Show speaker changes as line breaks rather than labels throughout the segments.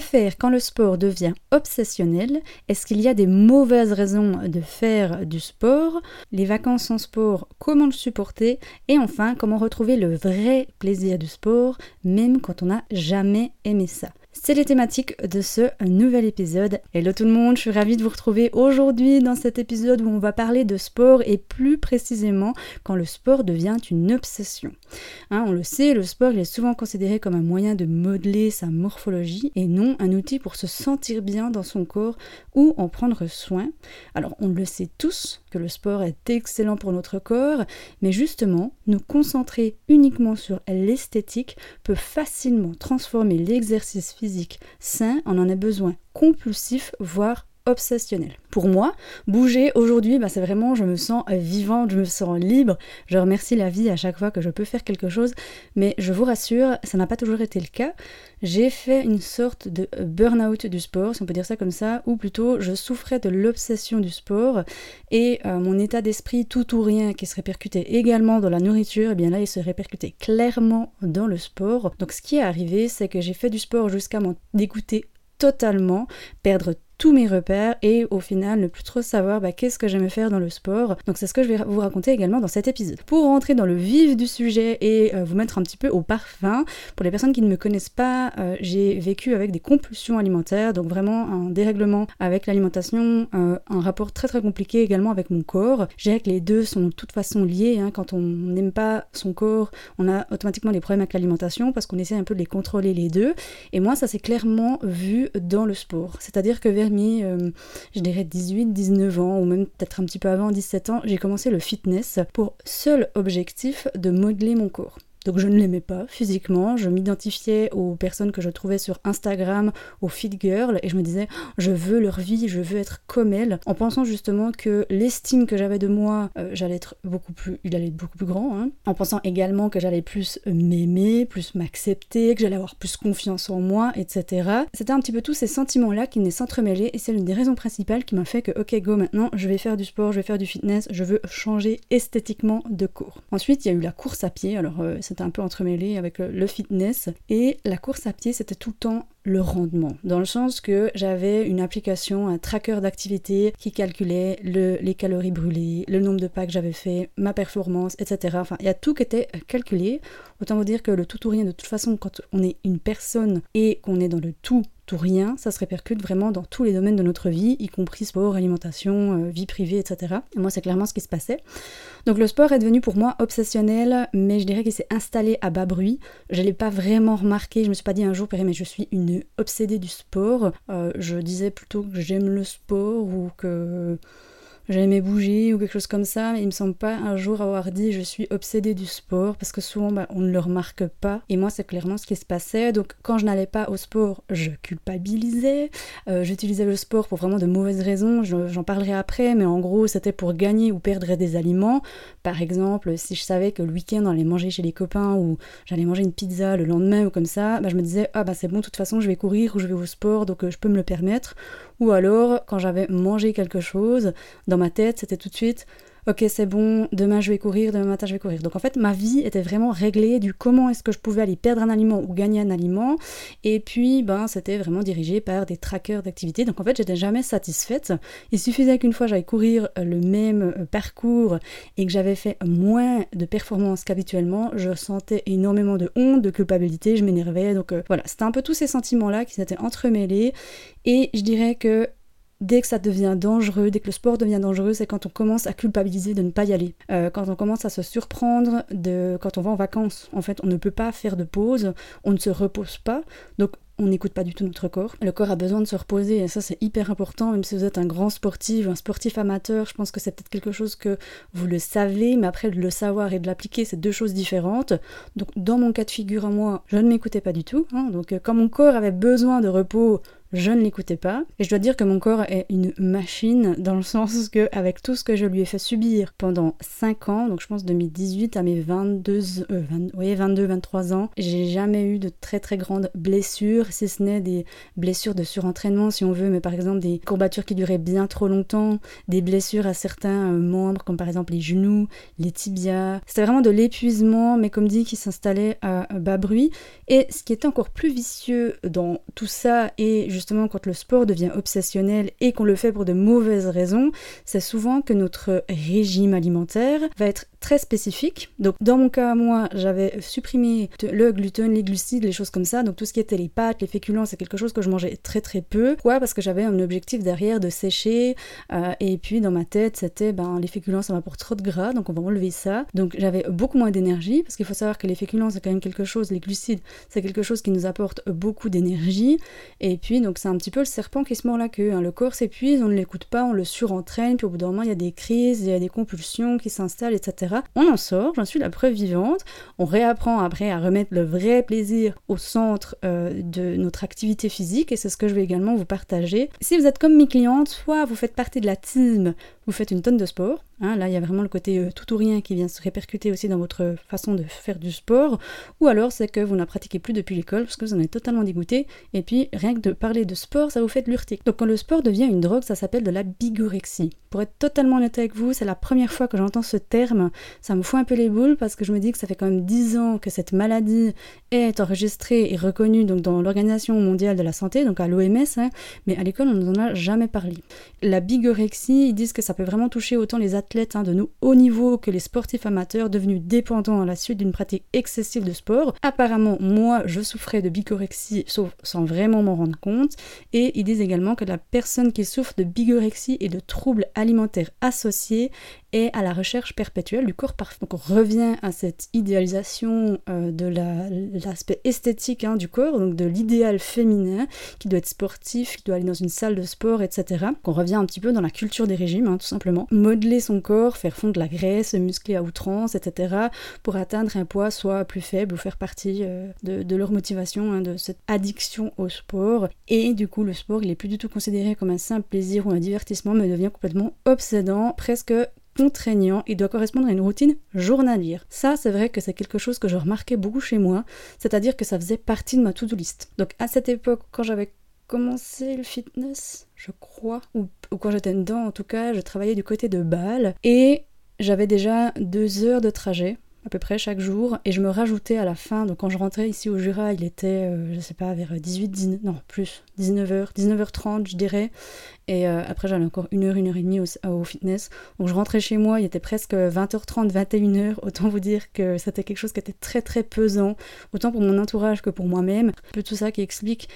Faire quand le sport devient obsessionnel? Est-ce qu'il y a des mauvaises raisons de faire du sport? Les vacances sans sport, comment le supporter? Et enfin, comment retrouver le vrai plaisir du sport, même quand on n'a jamais aimé ça? C'est les thématiques de ce nouvel épisode. Hello tout le monde, je suis ravie de vous retrouver aujourd'hui dans cet épisode où on va parler de sport et plus précisément quand le sport devient une obsession. Hein, on le sait, le sport est souvent considéré comme un moyen de modeler sa morphologie et non un outil pour se sentir bien dans son corps ou en prendre soin. Alors on le sait tous que le sport est excellent pour notre corps, mais justement, nous concentrer uniquement sur l'esthétique peut facilement transformer l'exercice physique sain, on en a besoin. Compulsif, voire obsessionnel. Pour moi, bouger aujourd'hui, bah, c'est vraiment, je me sens vivante, je me sens libre. Je remercie la vie à chaque fois que je peux faire quelque chose, mais je vous rassure, ça n'a pas toujours été le cas. J'ai fait une sorte de burn-out du sport, si on peut dire ça comme ça, ou plutôt je souffrais de l'obsession du sport et euh, mon état d'esprit tout ou rien qui se répercutait également dans la nourriture, et eh bien là il se répercutait clairement dans le sport. Donc ce qui est arrivé, c'est que j'ai fait du sport jusqu'à m'en dégoûter totalement, perdre tous mes repères et au final ne plus trop savoir bah, qu'est-ce que j'aimais faire dans le sport. Donc c'est ce que je vais vous raconter également dans cet épisode. Pour rentrer dans le vif du sujet et euh, vous mettre un petit peu au parfum, pour les personnes qui ne me connaissent pas, euh, j'ai vécu avec des compulsions alimentaires, donc vraiment un dérèglement avec l'alimentation, euh, un rapport très très compliqué également avec mon corps. Je dirais que les deux sont de toute façon liés. Hein. Quand on n'aime pas son corps, on a automatiquement des problèmes avec l'alimentation parce qu'on essaie un peu de les contrôler les deux. Et moi ça s'est clairement vu dans le sport. C'est-à-dire que vers euh, je dirais 18, 19 ans, ou même peut-être un petit peu avant, 17 ans, j'ai commencé le fitness pour seul objectif de modeler mon corps. Donc je ne l'aimais pas physiquement, je m'identifiais aux personnes que je trouvais sur Instagram, aux fit girls, et je me disais, je veux leur vie, je veux être comme elles, en pensant justement que l'estime que j'avais de moi, euh, j'allais être beaucoup plus, il allait être beaucoup plus grand, hein. en pensant également que j'allais plus m'aimer, plus m'accepter, que j'allais avoir plus confiance en moi, etc. C'était un petit peu tous ces sentiments-là qui venaient s'entremêler, et c'est l'une des raisons principales qui m'a fait que, ok, go maintenant, je vais faire du sport, je vais faire du fitness, je veux changer esthétiquement de cours. Ensuite, il y a eu la course à pied, alors euh, un peu entremêlé avec le, fitness. Et la course à pied, c'était tout le temps le rendement, dans le sens que j'avais une application, un tracker d'activité qui calculait le, les calories brûlées, le nombre de pas que j'avais fait, ma performance, etc. Enfin, il y a tout qui était calculé. Autant vous dire que le tout ou rien, de toute façon, quand on est une personne et qu'on est dans le tout tout rien, ça se répercute vraiment dans tous les domaines de notre vie, y compris sport, alimentation, euh, vie privée, etc. Et moi, c'est clairement ce qui se passait. Donc le sport est devenu pour moi obsessionnel, mais je dirais qu'il s'est installé à bas bruit. Je ne l'ai pas vraiment remarqué, je me suis pas dit un jour, mais je suis une obsédée du sport. Euh, je disais plutôt que j'aime le sport ou que j'aimais bouger ou quelque chose comme ça, mais il me semble pas un jour avoir dit je suis obsédée du sport parce que souvent bah, on ne le remarque pas. Et moi, c'est clairement ce qui se passait. Donc, quand je n'allais pas au sport, je culpabilisais. Euh, j'utilisais le sport pour vraiment de mauvaises raisons. J'en parlerai après, mais en gros, c'était pour gagner ou perdre des aliments. Par exemple, si je savais que le week-end on allait manger chez les copains ou j'allais manger une pizza le lendemain ou comme ça, bah, je me disais ah bah c'est bon, de toute façon, je vais courir ou je vais au sport, donc euh, je peux me le permettre. Ou alors, quand j'avais mangé quelque chose, dans ma tête, c'était tout de suite ok c'est bon, demain je vais courir, demain matin je vais courir. Donc en fait ma vie était vraiment réglée du comment est-ce que je pouvais aller perdre un aliment ou gagner un aliment. Et puis ben c'était vraiment dirigé par des trackers d'activité. Donc en fait j'étais jamais satisfaite. Il suffisait qu'une fois j'aille courir le même euh, parcours et que j'avais fait moins de performances qu'habituellement, je sentais énormément de honte, de culpabilité, je m'énervais. Donc euh, voilà, c'était un peu tous ces sentiments-là qui s'étaient entremêlés. Et je dirais que dès que ça devient dangereux, dès que le sport devient dangereux, c'est quand on commence à culpabiliser de ne pas y aller. Euh, quand on commence à se surprendre de quand on va en vacances. En fait, on ne peut pas faire de pause, on ne se repose pas. Donc on n'écoute pas du tout notre corps. Le corps a besoin de se reposer et ça c'est hyper important, même si vous êtes un grand sportif, un sportif amateur, je pense que c'est peut-être quelque chose que vous le savez, mais après de le savoir et de l'appliquer, c'est deux choses différentes. Donc dans mon cas de figure à moi, je ne m'écoutais pas du tout. Hein. donc euh, quand mon corps avait besoin de repos, je ne l'écoutais pas. Et je dois dire que mon corps est une machine dans le sens que avec tout ce que je lui ai fait subir pendant 5 ans, donc je pense 2018 à mes 22, 22, 23 ans, j'ai jamais eu de très très grandes blessures, si ce n'est des blessures de surentraînement si on veut, mais par exemple des courbatures qui duraient bien trop longtemps, des blessures à certains euh, membres comme par exemple les genoux, les tibias. C'était vraiment de l'épuisement, mais comme dit, qui s'installait à bas bruit. Et ce qui est encore plus vicieux dans tout ça, et justement quand le sport devient obsessionnel et qu'on le fait pour de mauvaises raisons, c'est souvent que notre régime alimentaire va être très spécifique. Donc dans mon cas, moi, j'avais supprimé le gluten, les glucides, les choses comme ça. Donc tout ce qui était les pâtes, les féculents, c'est quelque chose que je mangeais très très peu. Pourquoi? Parce que j'avais un objectif derrière de sécher. Euh, et puis dans ma tête, c'était ben les féculents, ça m'apporte trop de gras, donc on va enlever ça. Donc j'avais beaucoup moins d'énergie parce qu'il faut savoir que les féculents, c'est quand même quelque chose, les glucides, c'est quelque chose qui nous apporte beaucoup d'énergie. Et puis donc c'est un petit peu le serpent qui se mord la queue. Hein. Le corps s'épuise, on ne l'écoute pas, on le surentraîne, puis au bout d'un moment, il y a des crises, il y a des compulsions qui s'installent, etc. On en sort, j'en suis la preuve vivante. On réapprend après à remettre le vrai plaisir au centre euh, de notre activité physique et c'est ce que je vais également vous partager. Si vous êtes comme mes clientes, soit vous faites partie de la team vous faites une tonne de sport. Hein, là, il y a vraiment le côté euh, tout ou rien qui vient se répercuter aussi dans votre façon de faire du sport. Ou alors, c'est que vous ne pratiquez plus depuis l'école parce que vous en êtes totalement dégoûté. Et puis, rien que de parler de sport, ça vous fait de l'urtique. Donc, quand le sport devient une drogue, ça s'appelle de la bigorexie. Pour être totalement honnête avec vous, c'est la première fois que j'entends ce terme. Ça me fout un peu les boules parce que je me dis que ça fait quand même 10 ans que cette maladie est enregistrée et reconnue donc, dans l'Organisation mondiale de la santé, donc à l'OMS. Hein, mais à l'école, on ne nous en a jamais parlé. La bigorexie, ils disent que ça peut vraiment toucher autant les athlètes hein, de nos hauts niveaux que les sportifs amateurs devenus dépendants à la suite d'une pratique excessive de sport. Apparemment, moi, je souffrais de bigorexie, sauf sans vraiment m'en rendre compte. Et ils disent également que la personne qui souffre de bigorexie et de troubles alimentaires associés est à la recherche perpétuelle du corps parfait. Donc on revient à cette idéalisation euh, de l'aspect esthétique hein, du corps, donc de l'idéal féminin qui doit être sportif, qui doit aller dans une salle de sport, etc. Donc on revient un petit peu dans la culture des régimes, hein, tout simplement. Modeler son corps, faire fondre la graisse, muscler à outrance, etc. pour atteindre un poids soit plus faible ou faire partie euh, de, leur motivation, hein, de cette addiction au sport. Et du coup, le sport, il est plus du tout considéré comme un simple plaisir ou un divertissement, mais devient complètement obsédant, presque contraignant, il doit correspondre à une routine journalière. Ça, c'est vrai que c'est quelque chose que je remarquais beaucoup chez moi, c'est-à-dire que ça faisait partie de ma to-do list. Donc à cette époque, quand j'avais commencé le fitness, je crois, ou, quand j'étais dedans en tout cas, je travaillais du côté de Bâle, et j'avais déjà deux heures de trajet à peu près chaque jour et je me rajoutais à la fin donc quand je rentrais ici au Jura il était euh, je sais pas vers 18 19 non plus 19h 19h30 je dirais. Et euh, après j'avais encore une heure une heure et demie au, fitness. Donc je rentrais chez moi il était presque 20h30 21h autant vous dire que c'était quelque chose qui était très très pesant autant pour mon entourage que pour moi-même. Un peu tout ça qui explique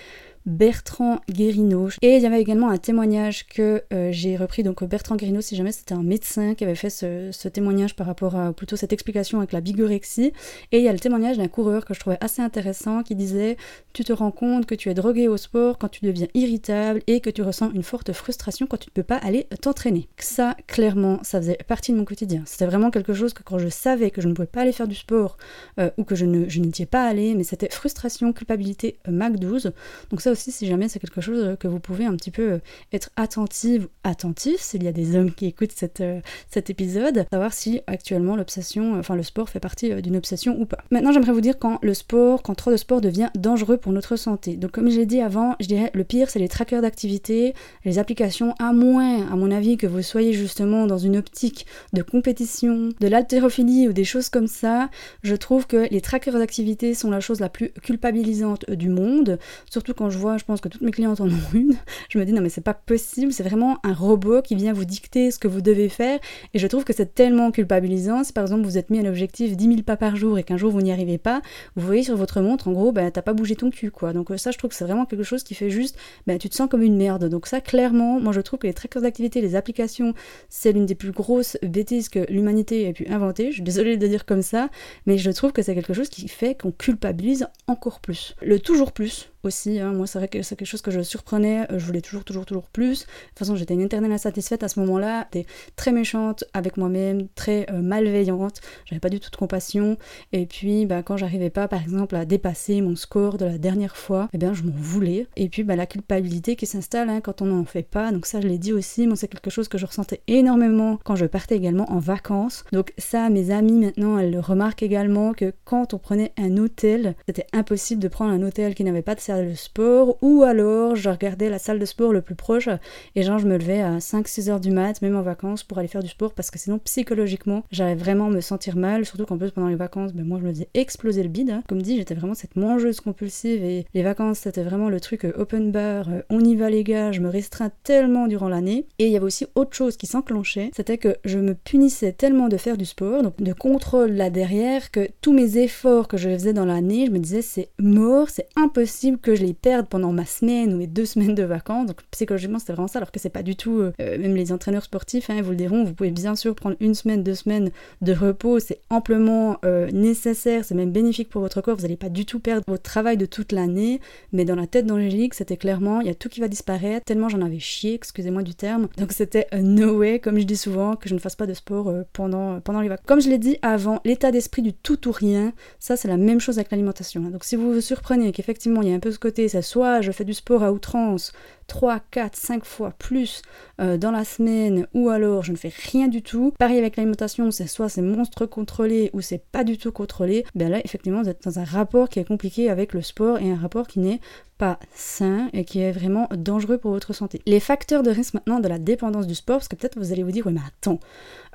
Bertrand Guérino. Et il y avait également un témoignage que euh, j'ai repris, donc Bertrand Guérino, si jamais c'était un médecin qui avait fait ce, témoignage par rapport à plutôt cette explication avec la bigorexie. Et il y a le témoignage d'un coureur que je trouvais assez intéressant qui disait Tu te rends compte que tu es drogué au sport quand tu deviens irritable et que tu ressens une forte frustration quand tu ne peux pas aller t'entraîner. Ça, clairement, ça faisait partie de mon quotidien. C'était vraiment quelque chose que quand je savais que je ne pouvais pas aller faire du sport euh, ou que je ne je n'étais pas allé, mais c'était frustration, culpabilité, euh, Mac 12. Donc ça aussi, si jamais c'est quelque chose que vous pouvez un petit peu euh, être attentive, attentif, s'il y a des hommes qui écoutent cette, euh, cet épisode, savoir si actuellement l'obsession, enfin le sport fait partie euh, d'une obsession ou pas. Maintenant, j'aimerais vous dire quand le sport, quand trop de sport devient dangereux pour notre santé. Donc, comme j'ai dit avant, je dirais le pire, c'est les trackers d'activité, les applications, à moins, à mon avis, que vous soyez justement dans une optique de compétition, de l'haltérophilie ou des choses comme ça. Je trouve que les trackers d'activité sont la chose la plus culpabilisante du monde, surtout quand je je pense que toutes mes clientes en ont une, je me dis non mais c'est pas possible, c'est vraiment un robot qui vient vous dicter ce que vous devez faire et je trouve que c'est tellement culpabilisant. Si par exemple vous êtes mis un objectif 10 000 pas par jour et qu'un jour vous n'y arrivez pas, vous voyez sur votre montre en gros, bah, t'as pas bougé ton cul quoi. Donc euh, ça je trouve que c'est vraiment quelque chose qui fait juste, bah, tu te sens comme une merde. Donc ça clairement, moi je trouve que les trackers d'activité, les applications, c'est l'une des plus grosses bêtises que l'humanité ait pu inventer. Je suis désolée de dire comme ça, mais je trouve que c'est quelque chose qui fait qu'on culpabilise encore plus. Le toujours plus, aussi. Hein. Moi, c'est vrai que c'est quelque chose que je surprenais. Je voulais toujours, toujours, toujours plus. De toute façon, j'étais une éternelle insatisfaite à ce moment-là. J'étais très méchante avec moi-même, très malveillante. J'avais pas du tout de compassion. Et puis, bah, quand j'arrivais pas, par exemple, à dépasser mon score de la dernière fois, eh bien, je m'en voulais. Et puis, bah, la culpabilité qui s'installe hein, quand on n'en fait pas. Donc ça, je l'ai dit aussi. Moi, c'est quelque chose que je ressentais énormément quand je partais également en vacances. Donc ça, mes amis maintenant, elles le remarquent également que quand on prenait un hôtel, c'était impossible de prendre un hôtel qui n'avait pas de salle de sport. Ou alors, je regardais la salle de sport le plus proche et genre, je me levais à 5-6 heures du mat, même en vacances, pour aller faire du sport parce que sinon, psychologiquement, j'allais vraiment me sentir mal. Surtout qu'en plus, pendant les vacances, ben, moi, je me faisais exploser le bide. Hein. Comme dit, j'étais vraiment cette mangeuse compulsive et les vacances, c'était vraiment le truc euh, open bar, euh, on y va les gars, je me restreins tellement durant l'année. Et il y avait aussi autre chose qui s'enclenchait, c'était que je me punissais tellement de faire du sport, donc de contrôle là derrière, que tous mes efforts que je faisais dans l'année, je me disais c'est mort, c'est impossible que je les perde pendant ma semaine ou mes deux semaines de vacances. Donc psychologiquement c'était vraiment ça, alors que c'est pas du tout, euh, même les entraîneurs sportifs, hein, vous le diront, vous pouvez bien sûr prendre une semaine, deux semaines de repos, c'est amplement nécessaire, c'est même bénéfique pour votre corps, vous n'allez pas du tout perdre votre travail de toute l'année, mais dans la tête d'Angélique, c'était clairement, il y a tout qui va disparaître, tellement j'en avais chié, excusez-moi du terme. Donc c'était no way, comme je dis souvent, que je ne fasse pas de sport euh, pendant, euh, pendant les vacances. Comme je l'ai dit avant, l'état d'esprit du tout ou rien, ça c'est la même chose avec l'alimentation. Hein. Donc si vous vous surprenez qu'effectivement il y a un peu ce côté, c'est soit je fais du sport à outrance, 3, 4, 5 fois plus euh, dans la semaine ou alors je ne fais rien du tout. Pareil avec l'alimentation, c'est soit c'est monstre contrôlé ou c'est pas du tout contrôlé. Ben là, effectivement, vous êtes dans un rapport qui est compliqué avec le sport et un rapport qui n'est pas sain et qui est vraiment dangereux pour votre santé. Les facteurs de risque maintenant de la dépendance du sport, parce que peut-être vous allez vous dire, oui mais attends,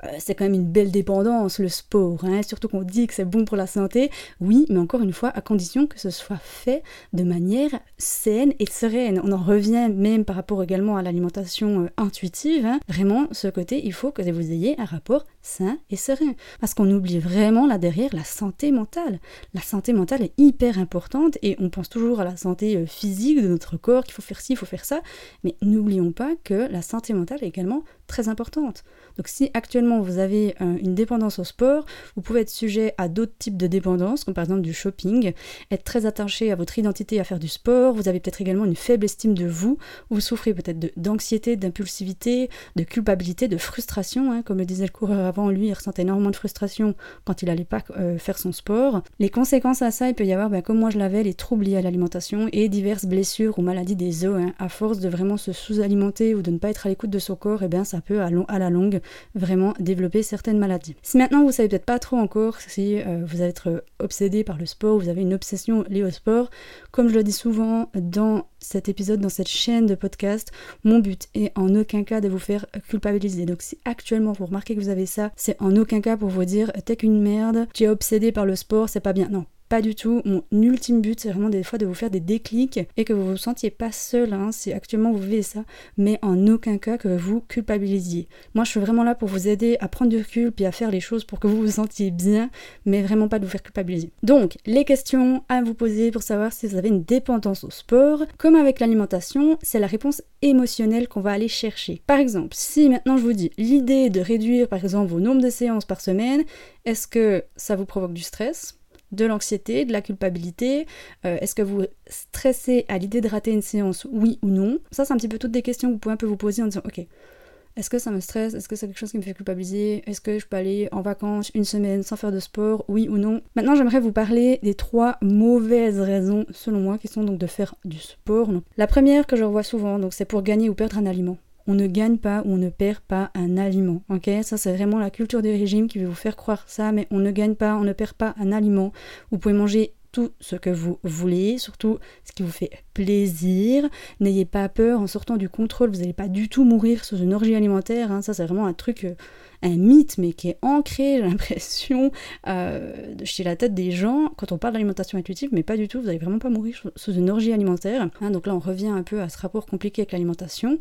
euh, c'est quand même une belle dépendance le sport, hein, surtout qu'on dit que c'est bon pour la santé. Oui, mais encore une fois, à condition que ce soit fait de manière saine et sereine. On en revient même par rapport également à l'alimentation euh, intuitive. Hein. Vraiment, ce côté, il faut que vous ayez un rapport sain et serein. Parce qu'on oublie vraiment là derrière la santé mentale. La santé mentale est hyper importante et on pense toujours à la santé euh, physique de notre corps, qu'il faut faire ci, il faut faire ça. Mais n'oublions pas que la santé mentale est également très importante. Donc si actuellement vous avez euh, une dépendance au sport, vous pouvez être sujet à d'autres types de dépendances, comme par exemple du shopping, être très attaché à votre identité à faire du sport, vous avez peut-être également une faible estime de vous, vous souffrez peut-être d'anxiété, d'impulsivité, de culpabilité, de frustration, hein. comme le disait le coureur avant, lui il ressentait énormément de frustration quand il n'allait pas euh, faire son sport. Les conséquences à ça, il peut y avoir, ben, comme moi je l'avais, les troubles liés à l'alimentation et diverses blessures ou maladies des os, hein. à force de vraiment se sous-alimenter ou de ne pas être à l'écoute de son corps, eh bien ça peut à, la longue vraiment développer certaines maladies. Si maintenant vous savez peut-être pas trop encore si euh, vous allez être obsédé par le sport, vous avez une obsession liée au sport, comme je le dis souvent dans cet épisode, dans cette chaîne de podcast, mon but est en aucun cas de vous faire culpabiliser. Donc si actuellement vous remarquez que vous avez ça, c'est en aucun cas pour vous dire t'es qu'une merde, tu es obsédé par le sport, c'est pas bien. Non, pas du tout. Mon ultime but, c'est vraiment des fois de vous faire des déclics et que vous vous sentiez pas seul hein, si actuellement vous vivez ça, mais en aucun cas que vous culpabilisiez. Moi, je suis vraiment là pour vous aider à prendre du recul puis à faire les choses pour que vous vous sentiez bien, mais vraiment pas de vous faire culpabiliser. Donc, les questions à vous poser pour savoir si vous avez une dépendance au sport. Comme avec l'alimentation, c'est la réponse émotionnelle qu'on va aller chercher. Par exemple, si maintenant je vous dis l'idée de réduire par exemple vos nombres de séances par semaine, est-ce que ça vous provoque du stress? De l'anxiété, de la culpabilité euh, Est-ce que vous stressez à l'idée de rater une séance, oui ou non? Ça, c'est un petit peu toutes des questions que vous pouvez un peu vous poser en disant, ok, est-ce que ça me stresse? Est-ce que c'est quelque chose qui me fait culpabiliser? Est-ce que je peux aller en vacances une semaine sans faire de sport? Oui ou non? Maintenant, j'aimerais vous parler des trois mauvaises raisons, selon moi, qui sont donc de faire du sport. la première que je revois souvent, donc c'est pour gagner ou perdre un aliment on ne gagne pas ou on ne perd pas un aliment. Ok, ça c'est vraiment la culture du régime qui veut vous faire croire ça, mais on ne gagne pas, on ne perd pas un aliment. Vous pouvez manger tout ce que vous voulez, surtout ce qui vous fait plaisir. N'ayez pas peur en sortant du contrôle, vous n'allez pas du tout mourir sous une orgie alimentaire. Hein. Ça c'est vraiment un truc euh, un mythe, mais qui est ancré, j'ai l'impression, euh, chez la tête des gens quand on parle d'alimentation intuitive, mais pas du tout, vous n'allez vraiment pas mourir sous une orgie alimentaire. Hein, donc là, on revient un peu à ce rapport compliqué avec l'alimentation.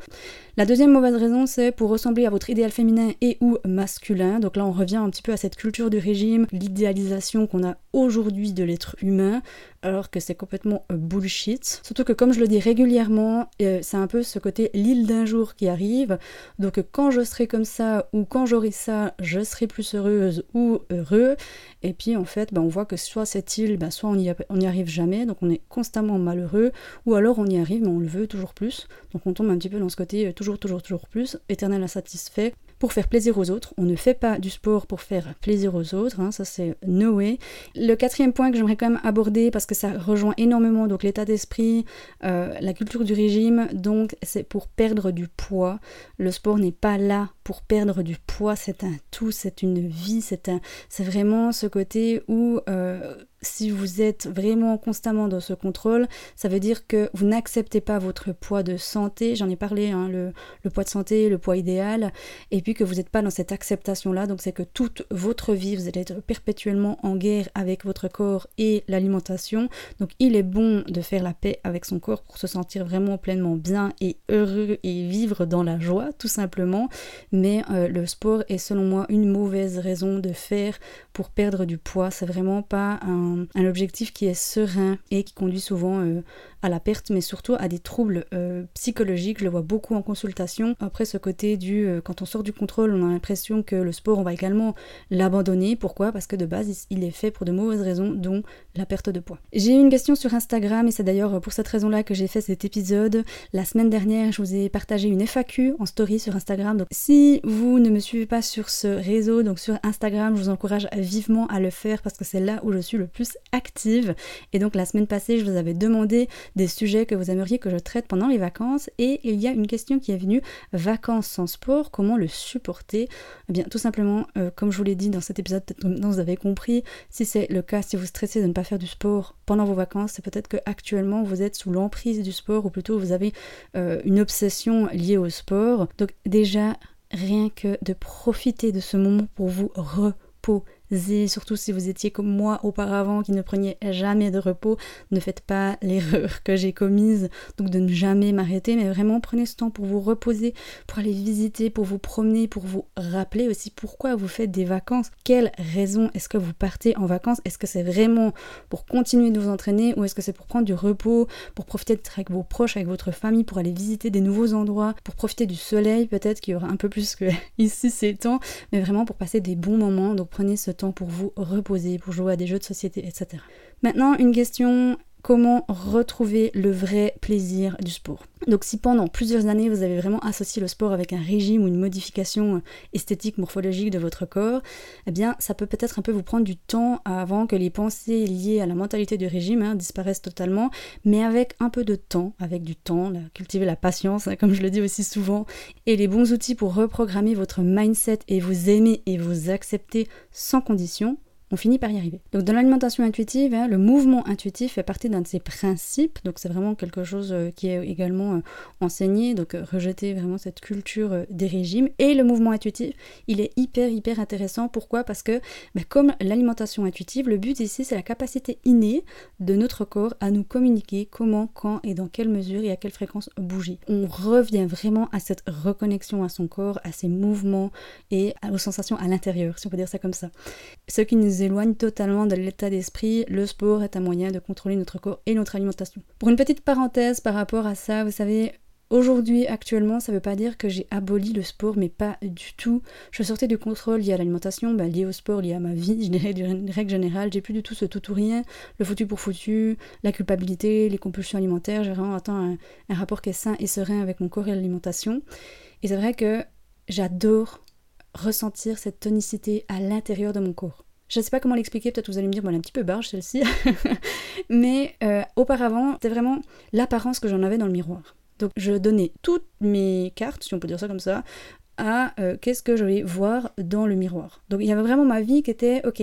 La deuxième mauvaise raison, c'est pour ressembler à votre idéal féminin et ou masculin. Donc là, on revient un petit peu à cette culture du régime, l'idéalisation qu'on a aujourd'hui de l'être humain, alors que c'est complètement euh, bullshit. Surtout que comme je le dis régulièrement, euh, c'est un peu ce côté l'île d'un jour qui arrive. Donc quand je serai comme ça ou quand j'aurai ça, je serai plus heureuse ou heureux. Et puis en fait, ben, on voit que soit cette île, ben, soit on n'y arrive jamais, donc on est constamment malheureux, ou alors on y arrive, mais on le veut toujours plus. Donc on tombe un petit peu dans ce côté euh, toujours, toujours, toujours plus, éternel insatisfait, pour faire plaisir aux autres. On ne fait pas du sport pour faire plaisir aux autres, hein, ça c'est no way. Le quatrième point que j'aimerais quand même aborder, parce que ça rejoint énormément donc l'état d'esprit, euh, la culture du régime, donc c'est pour perdre du poids. Le sport n'est pas là pour perdre du poids, c'est un tout, c'est une vie, c'est un, c'est vraiment ce côté où euh, si vous êtes vraiment constamment dans ce contrôle, ça veut dire que vous n'acceptez pas votre poids de santé. J'en ai parlé, hein, le, poids de santé, le poids idéal, et puis que vous n'êtes pas dans cette acceptation-là. Donc c'est que toute votre vie, vous allez être perpétuellement en guerre avec votre corps et l'alimentation. Donc il est bon de faire la paix avec son corps pour se sentir vraiment pleinement bien et heureux et vivre dans la joie, tout simplement. Mais euh, le sport est selon moi une mauvaise raison de faire pour perdre du poids. C'est vraiment pas un un, objectif qui est serein et qui conduit souvent euh, à la perte, mais surtout à des troubles euh, psychologiques. Je le vois beaucoup en consultation. Après, ce côté du euh, quand on sort du contrôle, on a l'impression que le sport, on va également l'abandonner. Pourquoi? Parce que de base, il est fait pour de mauvaises raisons, dont la perte de poids. J'ai eu une question sur Instagram et c'est d'ailleurs pour cette raison-là que j'ai fait cet épisode. La semaine dernière, je vous ai partagé une FAQ en story sur Instagram. Donc, si vous ne me suivez pas sur ce réseau, donc sur Instagram, je vous encourage vivement à le faire parce que c'est là où je suis le plus active. Et donc, la semaine passée, je vous avais demandé des sujets que vous aimeriez que je traite pendant les vacances. Et il y a une question qui est venue, vacances sans sport, comment le supporter? Eh bien, tout simplement, euh, comme je vous l'ai dit dans cet épisode, peut-être vous avez compris, si c'est le cas, si vous stressez de ne pas faire du sport pendant vos vacances, c'est peut-être que actuellement vous êtes sous l'emprise du sport, ou plutôt vous avez euh, une obsession liée au sport. Donc déjà, rien que de profiter de ce moment pour vous reposer surtout si vous étiez comme moi auparavant qui ne preniez jamais de repos, ne faites pas l'erreur que j'ai commise, donc de ne jamais m'arrêter, mais vraiment prenez ce temps pour vous reposer, pour aller visiter, pour vous promener, pour vous rappeler aussi pourquoi vous faites des vacances, quelle raison est-ce que vous partez en vacances, est-ce que c'est vraiment pour continuer de vous entraîner ou est-ce que c'est pour prendre du repos, pour profiter d'être avec vos proches, avec votre famille, pour aller visiter des nouveaux endroits, pour profiter du soleil peut-être qu'il y aura un peu plus que ici ces temps, mais vraiment pour passer des bons moments, donc prenez ce temps pour vous reposer, pour jouer à des jeux de société, etc. Maintenant, une question comment retrouver le vrai plaisir du sport. Donc si pendant plusieurs années vous avez vraiment associé le sport avec un régime ou une modification esthétique, morphologique de votre corps, eh bien ça peut peut-être un peu vous prendre du temps avant que les pensées liées à la mentalité du régime hein, disparaissent totalement, mais avec un peu de temps, avec du temps, cultiver la patience, hein, comme je le dis aussi souvent, et les bons outils pour reprogrammer votre mindset et vous aimer et vous accepter sans condition, on finit par y arriver. Donc dans l'alimentation intuitive, hein, le mouvement intuitif fait partie d'un de ses principes, donc c'est vraiment quelque chose euh, qui est également euh, enseigné, donc euh, rejeter vraiment cette culture des régimes. Et le mouvement intuitif, il est hyper hyper intéressant. Pourquoi? Parce que ben, comme l'alimentation intuitive, le but ici c'est la capacité innée de notre corps à nous communiquer comment, quand et dans quelle mesure et à quelle fréquence bouger. On revient vraiment à cette reconnexion à son corps, à ses mouvements et aux sensations à l'intérieur, si on peut dire ça comme ça. Ce qui nous éloigne totalement de l'état d'esprit, le sport est un moyen de contrôler notre corps et notre alimentation. Pour une petite parenthèse par rapport à ça, vous savez, Aujourd'hui, actuellement, ça veut pas dire que j'ai aboli le sport, mais pas du tout. Je sortais du contrôle lié à l'alimentation, bah, lié au sport, lié à ma vie, je dirais d'une règle générale. J'ai plus du tout ce tout ou rien, le foutu pour foutu, la culpabilité, les compulsions alimentaires. J'ai vraiment un, un rapport qui est sain et serein avec mon corps et l'alimentation. Et c'est vrai que j'adore ressentir cette tonicité à l'intérieur de mon corps. Je ne sais pas comment l'expliquer, peut-être vous allez me dire, bon, elle est un petit peu barge celle-ci. Mais euh, auparavant, c'était vraiment l'apparence que j'en avais dans le miroir. Donc je donnais toutes mes cartes, si on peut dire ça comme ça, à euh, qu'est-ce que je vais voir dans le miroir. Donc il y avait vraiment ma vie qui était, ok,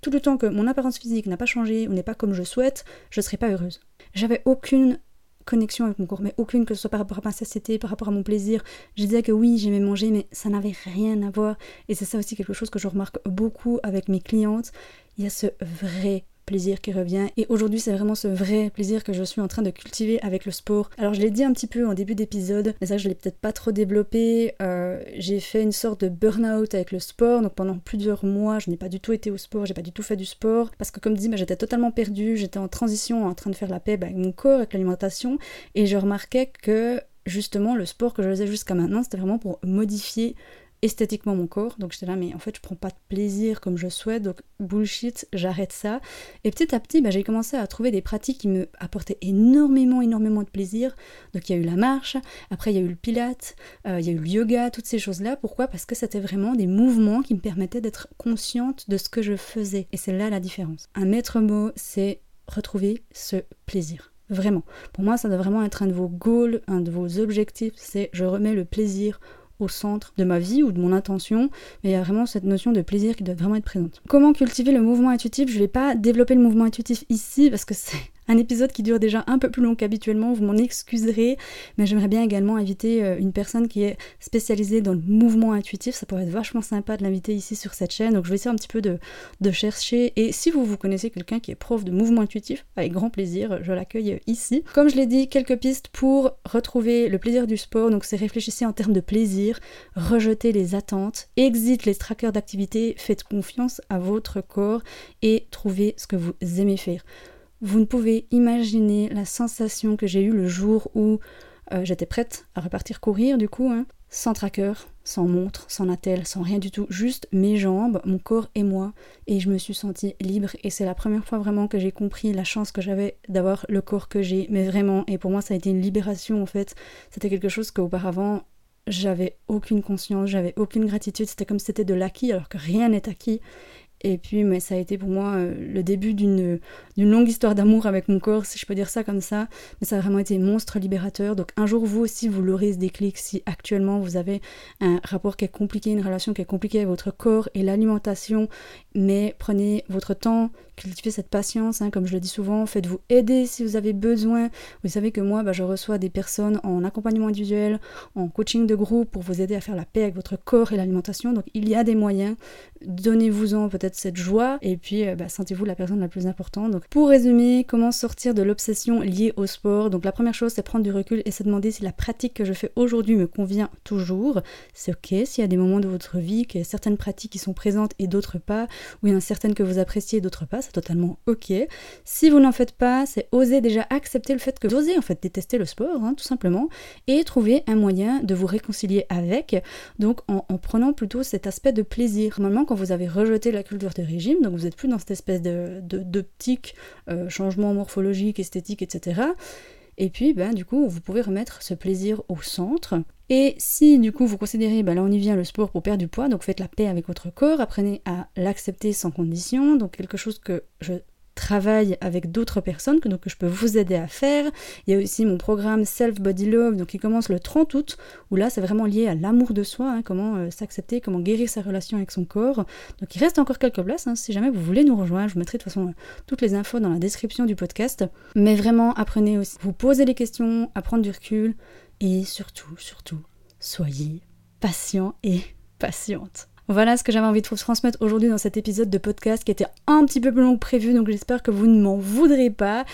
tout le temps que mon apparence physique n'a pas changé ou n'est pas comme je souhaite, je ne serai pas heureuse. J'avais aucune connexion avec mon corps, mais aucune, que ce soit par rapport à ma satiété, par rapport à mon plaisir. Je disais que oui, j'aimais manger, mais ça n'avait rien à voir. Et c'est ça aussi quelque chose que je remarque beaucoup avec mes clientes. Il y a ce vrai plaisir qui revient. Et aujourd'hui, c'est vraiment ce vrai plaisir que je suis en train de cultiver avec le sport. Alors, je l'ai dit un petit peu en début d'épisode, mais ça, je l'ai peut-être pas trop développé. Euh, j'ai fait une sorte de burn-out avec le sport. Donc, pendant plusieurs mois, je n'ai pas du tout été au sport, j'ai pas du tout fait du sport. Parce que, comme dit, bah, j'étais totalement perdue, j'étais en transition, en train de faire la paix bah, avec mon corps, avec l'alimentation. Et je remarquais que justement le sport que je faisais jusqu'à maintenant c'était vraiment pour modifier esthétiquement mon corps. Donc j'étais là, mais en fait, je prends pas de plaisir comme je souhaite, donc bullshit, j'arrête ça. Et petit à petit, bah, j'ai commencé à trouver des pratiques qui me apportaient énormément, énormément de plaisir. Donc il y a eu la marche, après il y a eu le pilate, euh, il y a eu le yoga, toutes ces choses-là. Pourquoi? Parce que c'était vraiment des mouvements qui me permettaient d'être consciente de ce que je faisais. Et c'est là la différence. Un maître mot, c'est retrouver ce plaisir. Vraiment. Pour moi, ça doit vraiment être un de vos goals, un de vos objectifs, c'est je remets le plaisir au centre de ma vie ou de mon intention, mais il y a vraiment cette notion de plaisir qui doit vraiment être présente. Comment cultiver le mouvement intuitif? Je ne vais pas développer le mouvement intuitif ici parce que c'est un épisode qui dure déjà un peu plus long qu'habituellement, vous m'en excuserez, mais j'aimerais bien également inviter euh, une personne qui est spécialisée dans le mouvement intuitif, ça pourrait être vachement sympa de l'inviter ici sur cette chaîne, donc je vais essayer un petit peu de, chercher, et si vous vous connaissez quelqu'un qui est prof de mouvement intuitif, avec grand plaisir, je l'accueille ici. Comme je l'ai dit, quelques pistes pour retrouver le plaisir du sport, donc c'est réfléchissez en termes de plaisir, rejetez les attentes, exit les trackers d'activité, faites confiance à votre corps et trouvez ce que vous aimez faire. Vous ne pouvez imaginer la sensation que j'ai eue le jour où euh, j'étais prête à repartir courir, du coup, hein, sans tracker, sans montre, sans attel, sans rien du tout, juste mes jambes, mon corps et moi, et je me suis sentie libre. Et c'est la première fois vraiment que j'ai compris la chance que j'avais d'avoir le corps que j'ai, mais vraiment, et pour moi ça a été une libération en fait. C'était quelque chose qu'auparavant j'avais aucune conscience, j'avais aucune gratitude, c'était comme si c'était de l'acquis alors que rien n'est acquis. Et puis, mais ça a été pour moi euh, le début d'une longue histoire d'amour avec mon corps, si je peux dire ça comme ça. Mais ça a vraiment été monstre libérateur. Donc un jour, vous aussi, vous l'aurez ce déclic. Si actuellement, vous avez un rapport qui est compliqué, une relation qui est compliquée avec votre corps et l'alimentation, mais prenez votre temps, cultivez cette patience, hein, comme je le dis souvent, faites-vous aider si vous avez besoin. Vous savez que moi, bah, je reçois des personnes en accompagnement individuel, en coaching de groupe pour vous aider à faire la paix avec votre corps et l'alimentation. Donc il y a des moyens. Donnez-vous-en peut-être cette joie et puis euh, bah, sentez-vous la personne la plus importante. Donc pour résumer, comment sortir de l'obsession liée au sport? Donc la première chose, c'est prendre du recul et se demander si la pratique que je fais aujourd'hui me convient toujours. C'est ok s'il y a des moments de votre vie, qu'il certaines pratiques sont présentes et d'autres pas, ou il y en a certaines que vous appréciez et d'autres pas c'est totalement ok. Si vous n'en faites pas, c'est oser déjà accepter le fait que vous osez en fait détester le sport, hein, tout simplement, et trouver un moyen de vous réconcilier avec, donc en, prenant plutôt cet aspect de plaisir. Normalement, quand vous avez rejeté la culture de régime, donc vous n'êtes plus dans cette espèce de d'optique, euh, changement morphologique, esthétique, etc. Et puis, ben, du coup, vous pouvez remettre ce plaisir au centre. Et si du coup vous considérez, ben là on y vient, le sport pour perdre du poids, donc faites la paix avec votre corps, apprenez à l'accepter sans condition, donc quelque chose que je travaille avec d'autres personnes que, donc, je peux vous aider à faire. Il y a aussi mon programme Self Body Love donc qui commence le 30 août où là c'est vraiment lié à l'amour de soi, hein, comment euh, s'accepter, comment guérir sa relation avec son corps. Donc il reste encore quelques places hein, si jamais vous voulez nous rejoindre, je vous mettrai de toute façon toutes les infos dans la description du podcast. Mais vraiment apprenez aussi, vous posez les questions, à du recul et surtout, surtout, soyez patient et patiente. Voilà ce que j'avais envie de vous transmettre aujourd'hui dans cet épisode de podcast qui était un petit peu plus long que prévu, donc j'espère que vous ne m'en voudrez pas.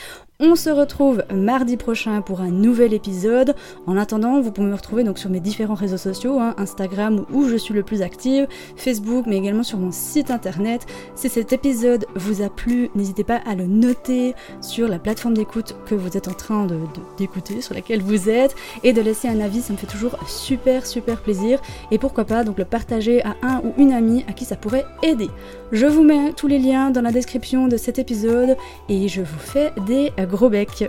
On se retrouve mardi prochain pour un nouvel épisode. En attendant, vous pouvez me retrouver donc sur mes différents réseaux sociaux, hein, Instagram où je suis le plus active, Facebook, mais également sur mon site internet. Si cet épisode vous a plu, n'hésitez pas à le noter sur la plateforme d'écoute que vous êtes en train d'écouter, sur laquelle vous êtes, et de laisser un avis, ça me fait toujours super super plaisir. Et pourquoi pas donc le partager à un ou une amie à qui ça pourrait aider. Je vous mets tous les liens dans la description de cet épisode et je vous fais des gros bec.